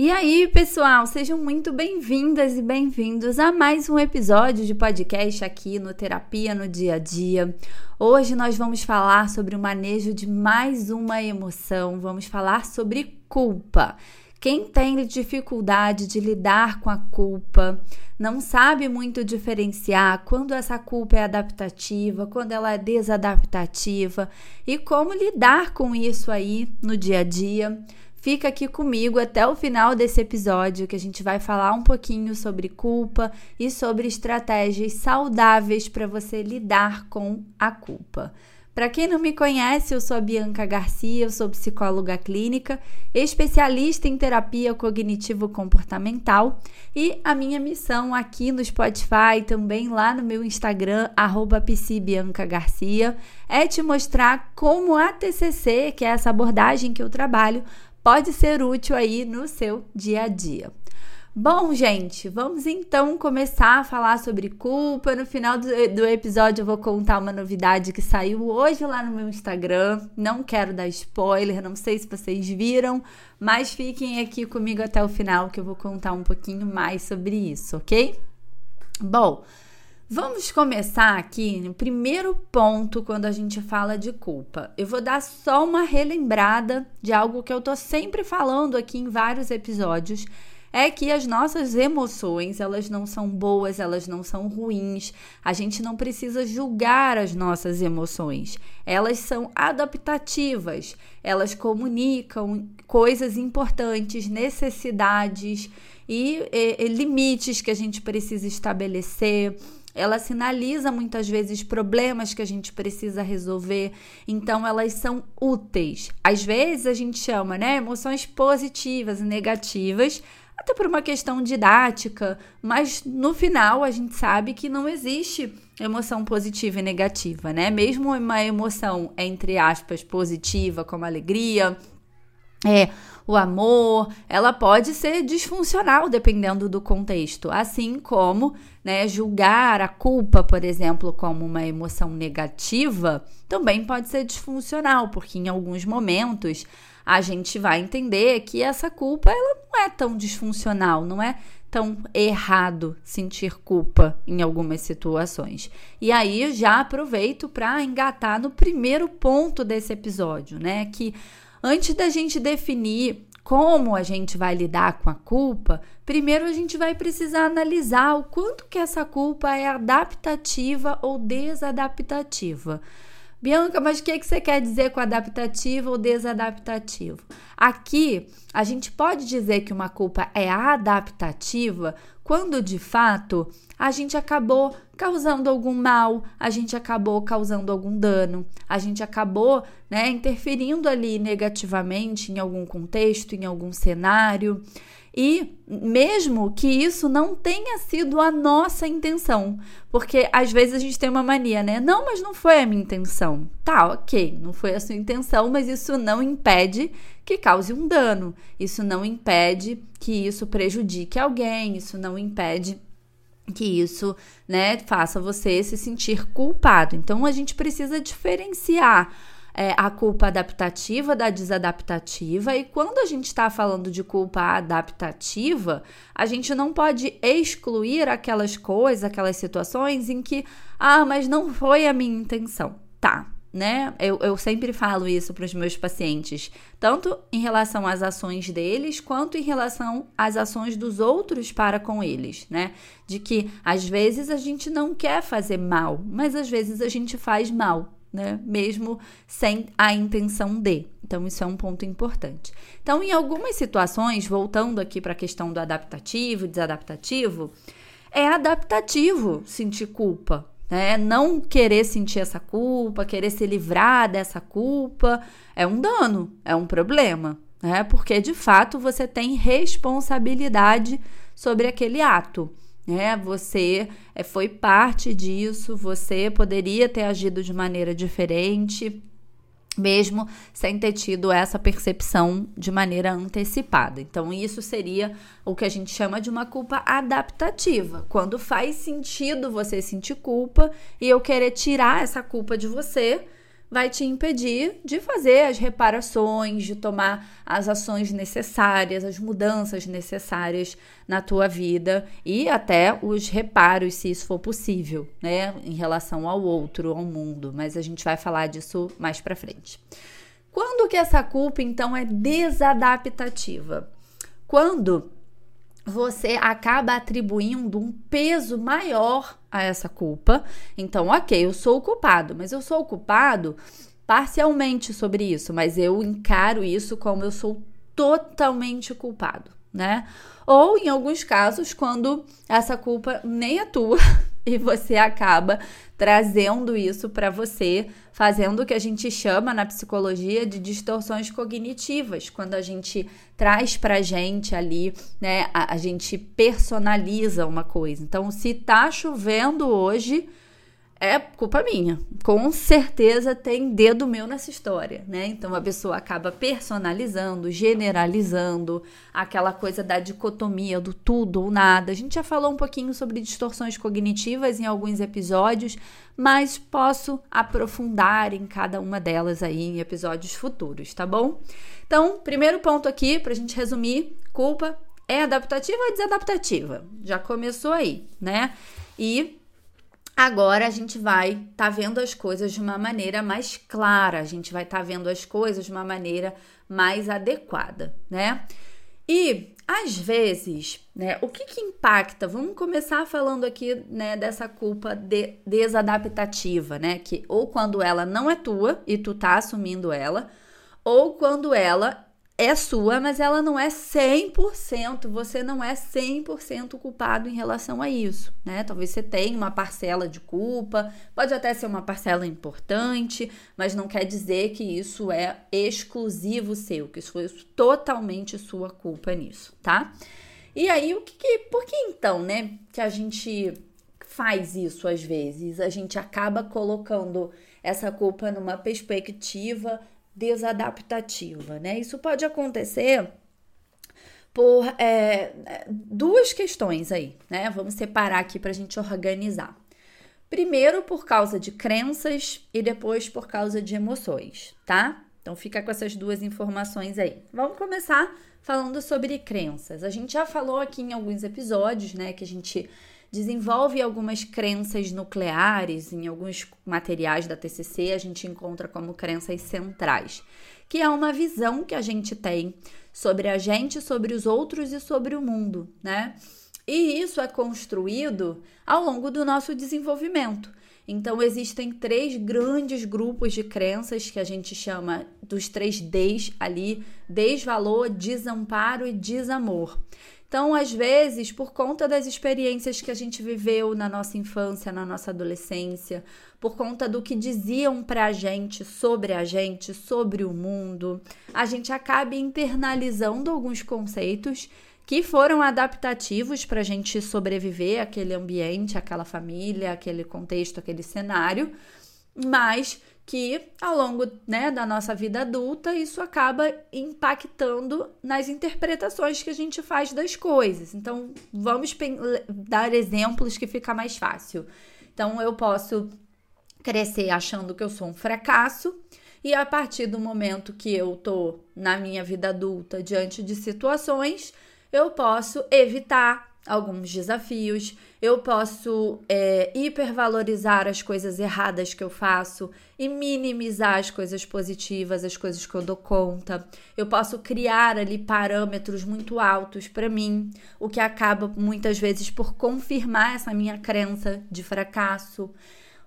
E aí, pessoal, sejam muito bem-vindas e bem-vindos a mais um episódio de podcast aqui no Terapia no Dia a Dia. Hoje nós vamos falar sobre o manejo de mais uma emoção, vamos falar sobre culpa. Quem tem dificuldade de lidar com a culpa, não sabe muito diferenciar quando essa culpa é adaptativa, quando ela é desadaptativa e como lidar com isso aí no dia a dia. Fica aqui comigo até o final desse episódio que a gente vai falar um pouquinho sobre culpa e sobre estratégias saudáveis para você lidar com a culpa. Para quem não me conhece, eu sou a Bianca Garcia, eu sou psicóloga clínica, especialista em terapia cognitivo-comportamental e a minha missão aqui no Spotify, também lá no meu Instagram, arroba Garcia, é te mostrar como a TCC, que é essa abordagem que eu trabalho, pode ser útil aí no seu dia a dia. Bom, gente, vamos então começar a falar sobre culpa. No final do, do, episódio, eu vou contar uma novidade que saiu hoje lá no meu Instagram. Não quero dar spoiler, não sei se vocês viram, mas fiquem aqui comigo até o final que eu vou contar um pouquinho mais sobre isso, ok? Bom, Vamos começar aqui no primeiro ponto quando a gente fala de culpa. Eu vou dar só uma relembrada de algo que eu tô sempre falando aqui em vários episódios, é que as nossas emoções, elas não são boas, elas não são ruins. A gente não precisa julgar as nossas emoções. Elas são adaptativas. Elas comunicam coisas importantes, necessidades e, e, e limites que a gente precisa estabelecer ela sinaliza muitas vezes problemas que a gente precisa resolver, então elas são úteis. Às vezes a gente chama, né, emoções positivas e negativas, até por uma questão didática, mas no final a gente sabe que não existe emoção positiva e negativa, né? Mesmo uma emoção entre aspas positiva, como alegria, é, o amor, ela pode ser disfuncional dependendo do contexto, assim como né, julgar a culpa, por exemplo, como uma emoção negativa, também pode ser disfuncional, porque em alguns momentos a gente vai entender que essa culpa ela não é tão disfuncional, não é tão errado sentir culpa em algumas situações. E aí já aproveito para engatar no primeiro ponto desse episódio, né, que Antes da gente definir como a gente vai lidar com a culpa, primeiro a gente vai precisar analisar o quanto que essa culpa é adaptativa ou desadaptativa. Bianca, mas o que, que você quer dizer com adaptativo ou desadaptativo? Aqui, a gente pode dizer que uma culpa é adaptativa quando de fato a gente acabou causando algum mal, a gente acabou causando algum dano, a gente acabou né, interferindo ali negativamente em algum contexto, em algum cenário. E mesmo que isso não tenha sido a nossa intenção, porque às vezes a gente tem uma mania, né? Não, mas não foi a minha intenção. Tá, ok, não foi a sua intenção, mas isso não impede que cause um dano. Isso não impede que isso prejudique alguém, isso não impede que isso, né, faça você se sentir culpado. Então a gente precisa diferenciar é, a culpa adaptativa da desadaptativa, e quando a gente está falando de culpa adaptativa, a gente não pode excluir aquelas coisas, aquelas situações em que, ah, mas não foi a minha intenção. Tá, né? Eu, eu sempre falo isso para os meus pacientes, tanto em relação às ações deles, quanto em relação às ações dos outros para com eles, né? De que às vezes a gente não quer fazer mal, mas às vezes a gente faz mal né? Mesmo sem a intenção de. Então, isso é um ponto importante. Então, em algumas situações, voltando aqui para a questão do adaptativo desadaptativo, é adaptativo sentir culpa, né? Não querer sentir essa culpa, querer se livrar dessa culpa, é um dano, é um problema, né? Porque de fato você tem responsabilidade sobre aquele ato né? Você é, foi parte disso, você poderia ter agido de maneira diferente, mesmo sem ter tido essa percepção de maneira antecipada. Então, isso seria o que a gente chama de uma culpa adaptativa, quando faz sentido você sentir culpa e eu querer tirar essa culpa de você vai te impedir de fazer as reparações, de tomar as ações necessárias, as mudanças necessárias na tua vida e até os reparos, se isso for possível, né, em relação ao outro, ao mundo. Mas a gente vai falar disso mais para frente. Quando que essa culpa então é desadaptativa? Quando você acaba atribuindo um peso maior a essa culpa. Então, ok, eu sou o culpado, mas eu sou o culpado parcialmente sobre isso, mas eu encaro isso como eu sou totalmente culpado, né? Ou em alguns casos, quando essa culpa nem é tua e você acaba trazendo isso para você, fazendo o que a gente chama na psicologia de distorções cognitivas, quando a gente traz pra gente ali, né, a, a gente personaliza uma coisa. Então, se tá chovendo hoje, é culpa minha. Com certeza tem dedo meu nessa história, né? Então a pessoa acaba personalizando, generalizando aquela coisa da dicotomia do tudo ou nada. A gente já falou um pouquinho sobre distorções cognitivas em alguns episódios, mas posso aprofundar em cada uma delas aí em episódios futuros, tá bom? Então, primeiro ponto aqui pra gente resumir, culpa é adaptativa ou desadaptativa? Já começou aí, né? E Agora a gente vai estar tá vendo as coisas de uma maneira mais clara, a gente vai estar tá vendo as coisas de uma maneira mais adequada, né? E às vezes, né, o que, que impacta? Vamos começar falando aqui, né, dessa culpa de, desadaptativa, né? Que ou quando ela não é tua e tu tá assumindo ela, ou quando ela é sua, mas ela não é 100%, você não é 100% culpado em relação a isso, né? Talvez você tenha uma parcela de culpa, pode até ser uma parcela importante, mas não quer dizer que isso é exclusivo seu, que isso foi totalmente sua culpa nisso, tá? E aí, o que, que por que então, né, que a gente faz isso às vezes? A gente acaba colocando essa culpa numa perspectiva desadaptativa, né? Isso pode acontecer por é, duas questões aí, né? Vamos separar aqui para a gente organizar. Primeiro, por causa de crenças e depois por causa de emoções, tá? Então fica com essas duas informações aí. Vamos começar falando sobre crenças. A gente já falou aqui em alguns episódios, né, que a gente desenvolve algumas crenças nucleares, em alguns materiais da TCC a gente encontra como crenças centrais, que é uma visão que a gente tem sobre a gente, sobre os outros e sobre o mundo, né? E isso é construído ao longo do nosso desenvolvimento. Então, existem três grandes grupos de crenças que a gente chama dos três Ds ali: desvalor, desamparo e desamor. Então, às vezes, por conta das experiências que a gente viveu na nossa infância, na nossa adolescência, por conta do que diziam pra gente sobre a gente, sobre o mundo, a gente acaba internalizando alguns conceitos que foram adaptativos para a gente sobreviver àquele ambiente, àquela família, aquele contexto, aquele cenário, mas que ao longo né, da nossa vida adulta isso acaba impactando nas interpretações que a gente faz das coisas. Então, vamos dar exemplos que fica mais fácil. Então, eu posso crescer achando que eu sou um fracasso. E a partir do momento que eu tô na minha vida adulta diante de situações, eu posso evitar alguns desafios, eu posso é, hipervalorizar as coisas erradas que eu faço e minimizar as coisas positivas, as coisas que eu dou conta. Eu posso criar ali parâmetros muito altos para mim, o que acaba muitas vezes por confirmar essa minha crença de fracasso.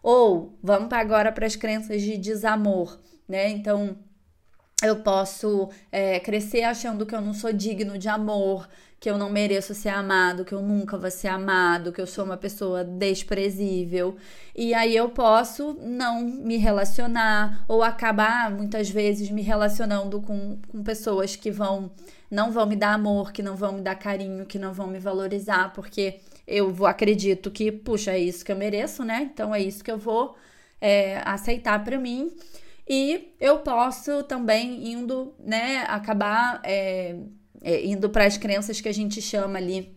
Ou vamos agora para as crenças de desamor, né? Então eu posso é, crescer achando que eu não sou digno de amor, que eu não mereço ser amado, que eu nunca vou ser amado, que eu sou uma pessoa desprezível. E aí eu posso não me relacionar ou acabar muitas vezes me relacionando com, com pessoas que vão não vão me dar amor, que não vão me dar carinho, que não vão me valorizar, porque eu vou acredito que, puxa, é isso que eu mereço, né? Então é isso que eu vou é, aceitar para mim. E eu posso também indo, né, acabar é, é, indo para as crenças que a gente chama ali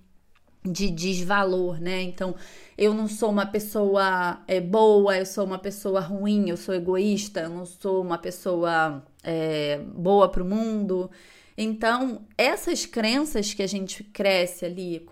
de desvalor, né? Então, eu não sou uma pessoa é, boa, eu sou uma pessoa ruim, eu sou egoísta, eu não sou uma pessoa é, boa para o mundo. Então, essas crenças que a gente cresce ali,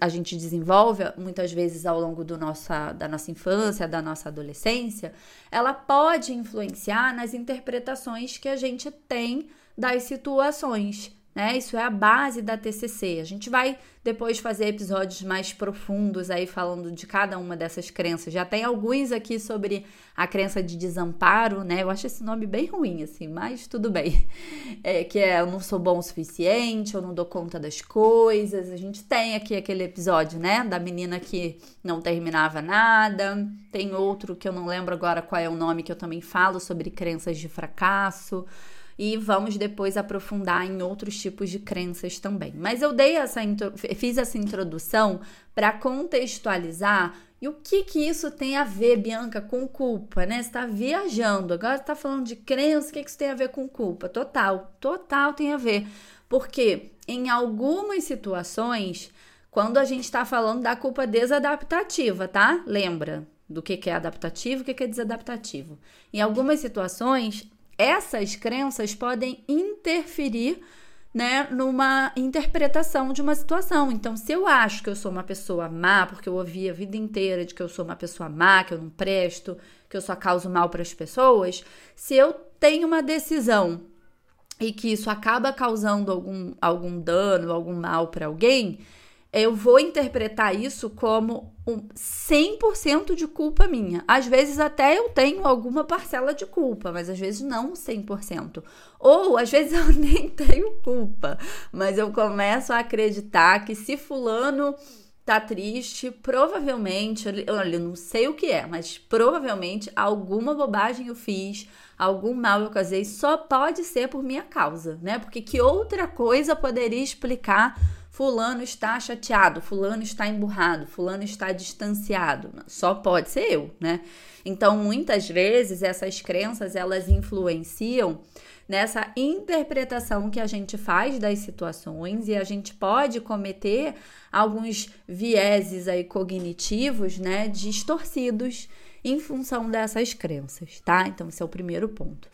a gente desenvolve muitas vezes ao longo do nossa, da nossa infância, da nossa adolescência, ela pode influenciar nas interpretações que a gente tem das situações né? Isso é a base da TCC. A gente vai depois fazer episódios mais profundos aí falando de cada uma dessas crenças. Já tem alguns aqui sobre a crença de desamparo, né? Eu acho esse nome bem ruim, assim, mas tudo bem. É, que é eu não sou bom o suficiente, eu não dou conta das coisas. A gente tem aqui aquele episódio, né? Da menina que não terminava nada. Tem outro que eu não lembro agora qual é o nome, que eu também falo sobre crenças de fracasso e vamos depois aprofundar em outros tipos de crenças também. Mas eu dei essa fiz essa introdução para contextualizar e o que que isso tem a ver, Bianca, com culpa, né? Você está viajando, agora está falando de crença, o que, que isso tem a ver com culpa? Total, total tem a ver. Porque em algumas situações, quando a gente está falando da culpa desadaptativa, tá? Lembra do que, que é adaptativo o que, que é desadaptativo. Em algumas situações, essas crenças podem interferir né, numa interpretação de uma situação. Então, se eu acho que eu sou uma pessoa má, porque eu ouvi a vida inteira de que eu sou uma pessoa má, que eu não presto, que eu só causo mal para as pessoas, se eu tenho uma decisão e que isso acaba causando algum, algum dano, algum mal para alguém, eu vou interpretar isso como um 100% de culpa minha. Às vezes até eu tenho alguma parcela de culpa, mas às vezes não 100%. Ou às vezes eu nem tenho culpa, mas eu começo a acreditar que se fulano tá triste, provavelmente, olha, eu não sei o que é, mas provavelmente alguma bobagem eu fiz, algum mal eu casei, só pode ser por minha causa, né? Porque que outra coisa poderia explicar Fulano está chateado, Fulano está emburrado, Fulano está distanciado. Só pode ser eu, né? Então, muitas vezes essas crenças elas influenciam nessa interpretação que a gente faz das situações e a gente pode cometer alguns vieses aí cognitivos, né, distorcidos em função dessas crenças, tá? Então, esse é o primeiro ponto.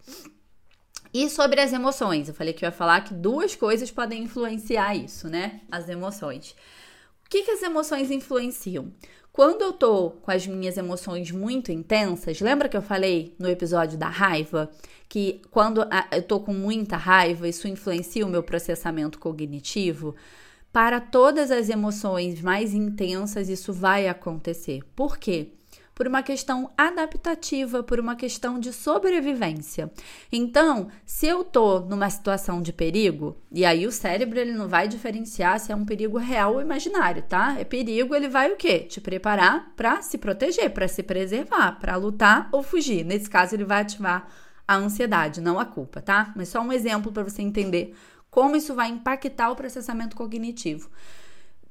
E sobre as emoções, eu falei que eu ia falar que duas coisas podem influenciar isso, né? As emoções. O que, que as emoções influenciam? Quando eu tô com as minhas emoções muito intensas, lembra que eu falei no episódio da raiva que quando eu tô com muita raiva, isso influencia o meu processamento cognitivo? Para todas as emoções mais intensas, isso vai acontecer. Por quê? Por uma questão adaptativa, por uma questão de sobrevivência. Então, se eu tô numa situação de perigo, e aí o cérebro ele não vai diferenciar se é um perigo real ou imaginário, tá? É perigo, ele vai o quê? Te preparar para se proteger, para se preservar, para lutar ou fugir. Nesse caso, ele vai ativar a ansiedade, não a culpa, tá? Mas só um exemplo para você entender como isso vai impactar o processamento cognitivo.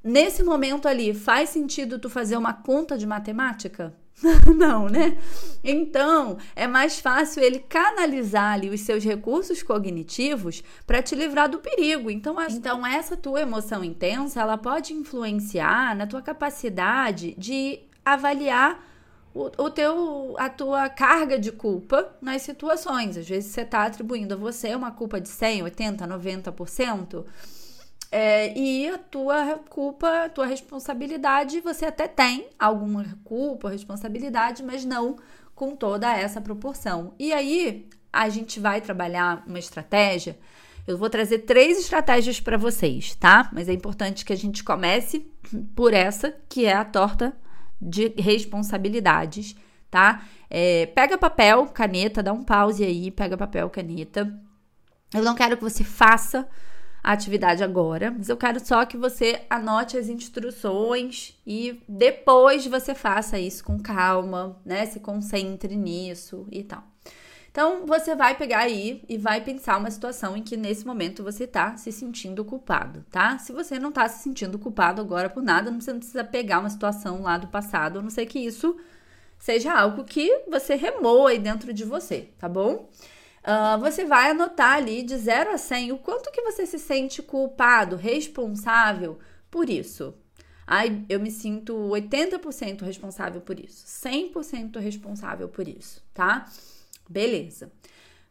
Nesse momento ali, faz sentido tu fazer uma conta de matemática? não, né? Então, é mais fácil ele canalizar ali os seus recursos cognitivos para te livrar do perigo. Então, então, essa tua emoção intensa, ela pode influenciar na tua capacidade de avaliar o, o teu, a tua carga de culpa nas situações. Às vezes você está atribuindo a você uma culpa de 100, 80, 90%. É, e a tua culpa, a tua responsabilidade, você até tem alguma culpa, responsabilidade, mas não com toda essa proporção. E aí a gente vai trabalhar uma estratégia. Eu vou trazer três estratégias para vocês, tá? Mas é importante que a gente comece por essa, que é a torta de responsabilidades, tá? É, pega papel, caneta, dá um pause aí, pega papel, caneta. Eu não quero que você faça a atividade agora, mas eu quero só que você anote as instruções e depois você faça isso com calma, né? Se concentre nisso e tal. Então, você vai pegar aí e vai pensar uma situação em que nesse momento você tá se sentindo culpado, tá? Se você não tá se sentindo culpado agora por nada, você não precisa pegar uma situação lá do passado, a não ser que isso seja algo que você remoa aí dentro de você, tá bom? Uh, você vai anotar ali de 0 a 100 o quanto que você se sente culpado, responsável por isso. Ai, eu me sinto 80% responsável por isso, 100% responsável por isso, tá? Beleza.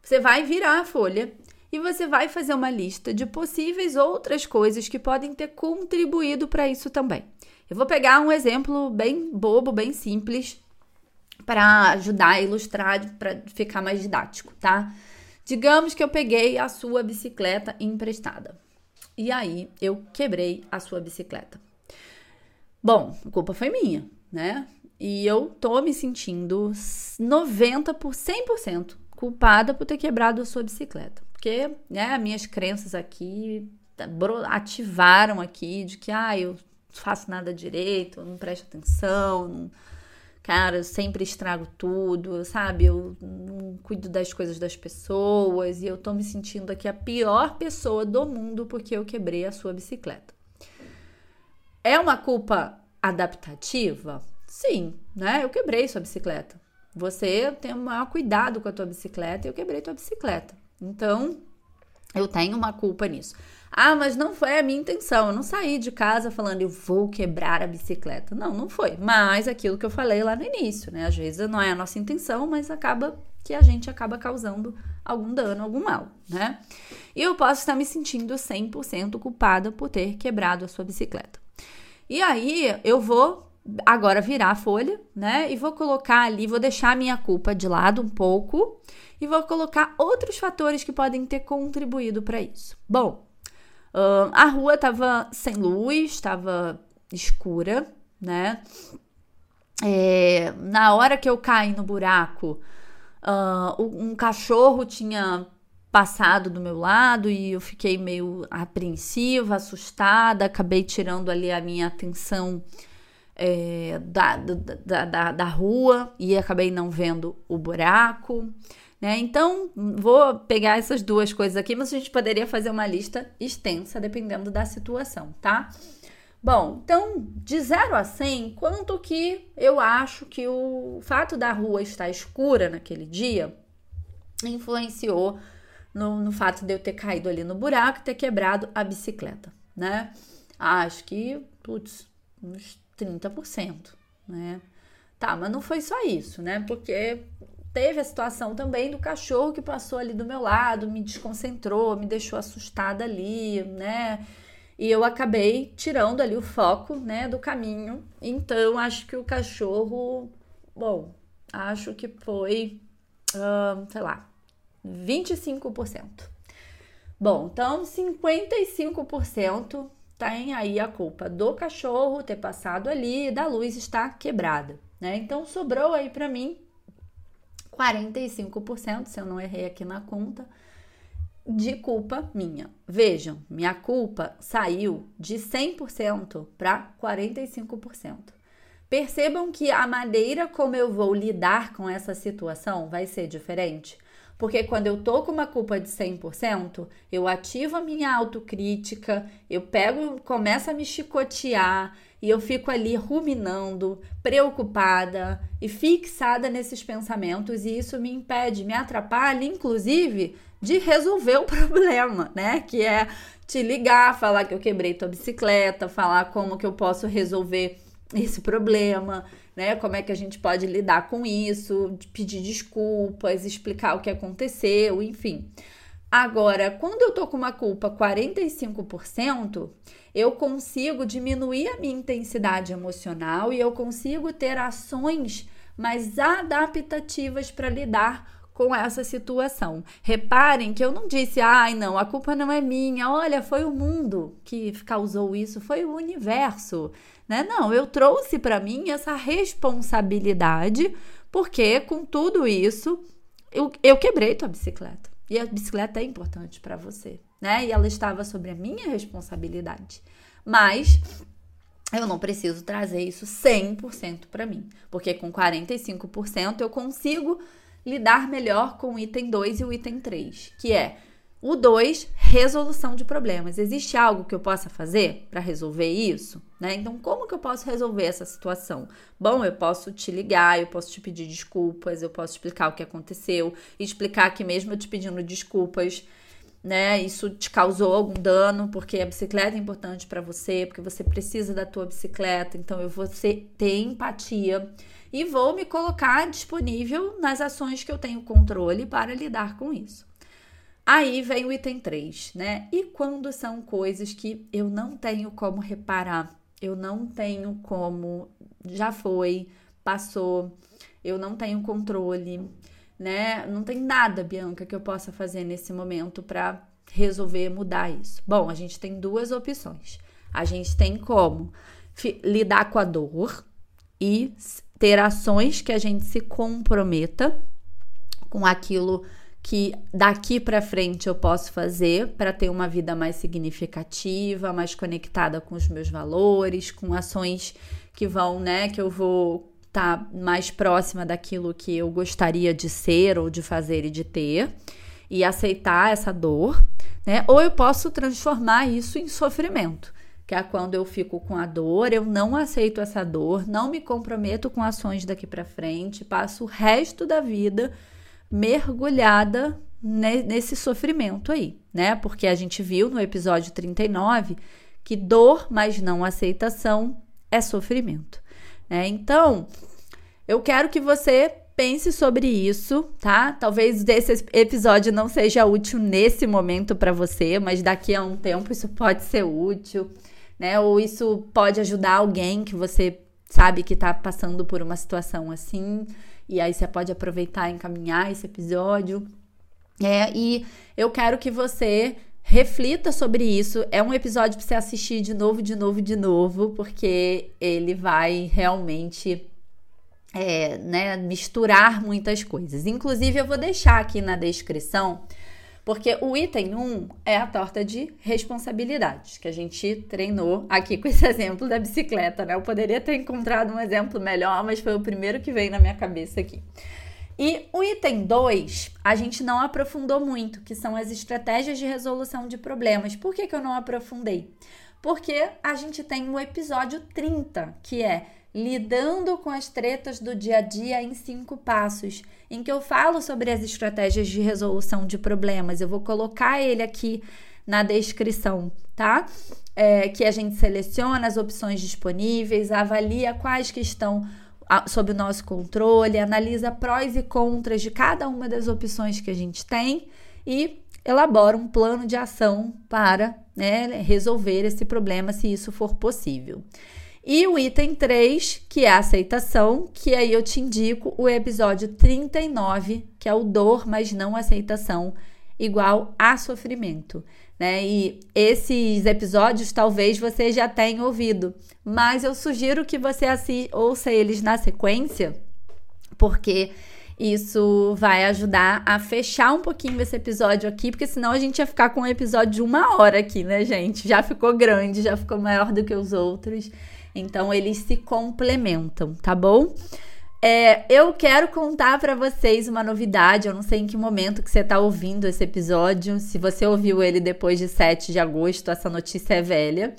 Você vai virar a folha e você vai fazer uma lista de possíveis outras coisas que podem ter contribuído para isso também. Eu vou pegar um exemplo bem bobo, bem simples, para ajudar a ilustrar, para ficar mais didático, tá? Digamos que eu peguei a sua bicicleta emprestada. E aí eu quebrei a sua bicicleta. Bom, a culpa foi minha, né? E eu tô me sentindo 90 por 100% culpada por ter quebrado a sua bicicleta. Porque, né, minhas crenças aqui ativaram aqui de que ah, eu faço nada direito, não presto atenção, não, cara, eu sempre estrago tudo, sabe? Eu não cuido das coisas das pessoas e eu tô me sentindo aqui a pior pessoa do mundo porque eu quebrei a sua bicicleta. É uma culpa adaptativa? Sim, né? Eu quebrei sua bicicleta. Você tem o maior cuidado com a tua bicicleta e eu quebrei tua bicicleta. Então, eu tenho uma culpa nisso. Ah, mas não foi a minha intenção. Eu não saí de casa falando eu vou quebrar a bicicleta. Não, não foi. Mas aquilo que eu falei lá no início, né? Às vezes não é a nossa intenção, mas acaba que a gente acaba causando algum dano, algum mal, né? E eu posso estar me sentindo 100% culpada por ter quebrado a sua bicicleta. E aí eu vou agora virar a folha, né? E vou colocar ali, vou deixar a minha culpa de lado um pouco e vou colocar outros fatores que podem ter contribuído para isso. Bom, uh, a rua estava sem luz, estava escura, né? É, na hora que eu caí no buraco, uh, um cachorro tinha passado do meu lado e eu fiquei meio apreensiva, assustada, acabei tirando ali a minha atenção é, da, da, da, da rua e acabei não vendo o buraco. Né? Então, vou pegar essas duas coisas aqui, mas a gente poderia fazer uma lista extensa dependendo da situação, tá? Bom, então, de 0 a 100, quanto que eu acho que o fato da rua estar escura naquele dia influenciou no, no fato de eu ter caído ali no buraco e ter quebrado a bicicleta, né? Acho que, putz, uns 30%, né? Tá, mas não foi só isso, né? Porque teve a situação também do cachorro que passou ali do meu lado, me desconcentrou, me deixou assustada ali, né? E eu acabei tirando ali o foco, né, do caminho. Então, acho que o cachorro, bom, acho que foi, uh, sei lá, 25%. Bom, então 55% tem aí a culpa do cachorro ter passado ali da luz estar quebrada, né? Então sobrou aí para mim 45%, se eu não errei aqui na conta, de culpa minha. Vejam, minha culpa saiu de 100% para 45%. Percebam que a maneira como eu vou lidar com essa situação vai ser diferente. Porque quando eu tô com uma culpa de 100%, eu ativo a minha autocrítica, eu pego, começo a me chicotear e eu fico ali ruminando, preocupada e fixada nesses pensamentos e isso me impede, me atrapalha, inclusive, de resolver o problema, né? Que é te ligar, falar que eu quebrei tua bicicleta, falar como que eu posso resolver esse problema né? Como é que a gente pode lidar com isso, pedir desculpas, explicar o que aconteceu, enfim. Agora, quando eu tô com uma culpa 45%, eu consigo diminuir a minha intensidade emocional e eu consigo ter ações mais adaptativas para lidar com essa situação. Reparem que eu não disse, ai, não, a culpa não é minha, olha, foi o mundo que causou isso, foi o universo, né? Não, eu trouxe para mim essa responsabilidade, porque com tudo isso eu, eu quebrei tua bicicleta. E a bicicleta é importante para você, né? E ela estava sobre a minha responsabilidade. Mas eu não preciso trazer isso 100% para mim, porque com 45% eu consigo lidar melhor com o item 2 e o item 3, que é o 2, resolução de problemas. Existe algo que eu possa fazer para resolver isso? Né? Então, como que eu posso resolver essa situação? Bom, eu posso te ligar, eu posso te pedir desculpas, eu posso explicar o que aconteceu, explicar que mesmo eu te pedindo desculpas, né? Isso te causou algum dano, porque a bicicleta é importante para você, porque você precisa da tua bicicleta, então eu vou ter empatia e vou me colocar disponível nas ações que eu tenho controle para lidar com isso. Aí vem o item 3, né? E quando são coisas que eu não tenho como reparar, eu não tenho como, já foi, passou, eu não tenho controle, né? Não tem nada, Bianca, que eu possa fazer nesse momento para resolver mudar isso. Bom, a gente tem duas opções. A gente tem como lidar com a dor e ter ações que a gente se comprometa com aquilo que daqui para frente eu posso fazer para ter uma vida mais significativa, mais conectada com os meus valores, com ações que vão, né, que eu vou tá mais próxima daquilo que eu gostaria de ser ou de fazer e de ter e aceitar essa dor, né? Ou eu posso transformar isso em sofrimento, que é quando eu fico com a dor, eu não aceito essa dor, não me comprometo com ações daqui para frente, passo o resto da vida mergulhada nesse sofrimento aí, né? Porque a gente viu no episódio 39 que dor, mas não aceitação é sofrimento, né? Então, eu quero que você pense sobre isso, tá? Talvez esse episódio não seja útil nesse momento para você, mas daqui a um tempo isso pode ser útil, né? Ou isso pode ajudar alguém que você sabe que tá passando por uma situação assim, e aí você pode aproveitar e encaminhar esse episódio. É, e eu quero que você reflita sobre isso. É um episódio para você assistir de novo, de novo, de novo, porque ele vai realmente é, né, misturar muitas coisas. Inclusive, eu vou deixar aqui na descrição, porque o item 1 é a torta de responsabilidades, que a gente treinou aqui com esse exemplo da bicicleta, né? Eu poderia ter encontrado um exemplo melhor, mas foi o primeiro que veio na minha cabeça aqui. E o item 2, a gente não aprofundou muito, que são as estratégias de resolução de problemas. Por que, que eu não aprofundei? Porque a gente tem o episódio 30, que é lidando com as tretas do dia a dia em cinco passos, em que eu falo sobre as estratégias de resolução de problemas. Eu vou colocar ele aqui na descrição, tá? É, que a gente seleciona as opções disponíveis, avalia quais que estão sob o nosso controle, analisa prós e contras de cada uma das opções que a gente tem e elabora um plano de ação para né, resolver esse problema, se isso for possível. E o item 3, que é a aceitação, que aí eu te indico o episódio 39, que é o dor, mas não aceitação, igual a sofrimento. Né? E esses episódios talvez você já tenha ouvido, mas eu sugiro que você ouça eles na sequência, porque isso vai ajudar a fechar um pouquinho esse episódio aqui, porque senão a gente ia ficar com um episódio de uma hora aqui, né, gente? Já ficou grande, já ficou maior do que os outros. Então eles se complementam, tá bom? É, eu quero contar para vocês uma novidade. Eu não sei em que momento que você está ouvindo esse episódio. Se você ouviu ele depois de 7 de agosto, essa notícia é velha.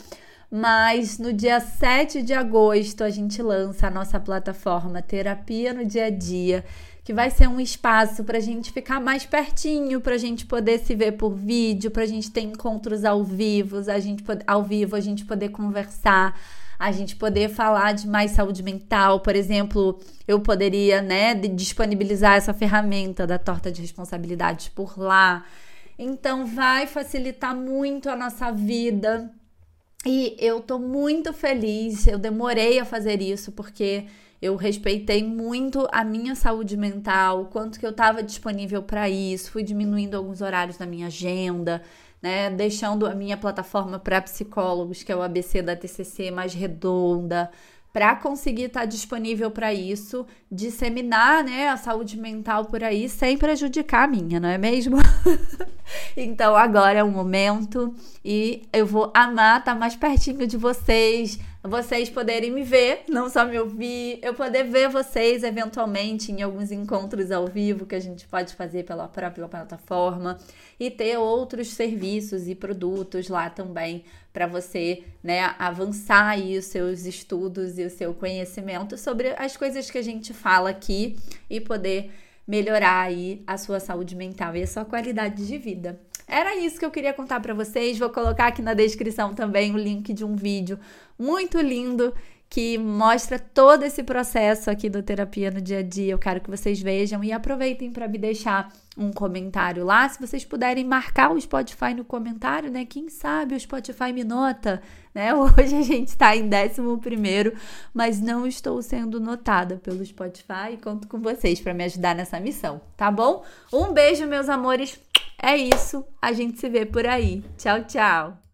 Mas no dia 7 de agosto a gente lança a nossa plataforma Terapia no Dia a Dia, que vai ser um espaço para a gente ficar mais pertinho, para a gente poder se ver por vídeo, para a gente ter encontros ao vivo, a gente ao vivo, a gente poder conversar a gente poder falar de mais saúde mental, por exemplo, eu poderia, né, disponibilizar essa ferramenta da torta de responsabilidades por lá. Então vai facilitar muito a nossa vida. E eu tô muito feliz. Eu demorei a fazer isso porque eu respeitei muito a minha saúde mental, quanto que eu estava disponível para isso, fui diminuindo alguns horários na minha agenda né? Deixando a minha plataforma para psicólogos, que é o ABC da TCC, mais redonda, para conseguir estar tá disponível para isso, disseminar, né, a saúde mental por aí sem prejudicar a minha, não é mesmo? então agora é o momento e eu vou amar estar tá mais pertinho de vocês, vocês poderem me ver, não só me ouvir, eu poder ver vocês eventualmente em alguns encontros ao vivo que a gente pode fazer pela própria plataforma e ter outros serviços e produtos lá também para você, né, avançar aí os seus estudos e o seu conhecimento sobre as coisas que a gente fala aqui e poder melhorar aí a sua saúde mental e a sua qualidade de vida. Era isso que eu queria contar para vocês. Vou colocar aqui na descrição também o link de um vídeo muito lindo que mostra todo esse processo aqui do terapia no dia a dia. Eu quero que vocês vejam e aproveitem para me deixar um comentário lá. Se vocês puderem marcar o Spotify no comentário, né? Quem sabe o Spotify me nota, né? Hoje a gente está em 11, mas não estou sendo notada pelo Spotify. Conto com vocês para me ajudar nessa missão, tá bom? Um beijo, meus amores. É isso. A gente se vê por aí. Tchau, tchau.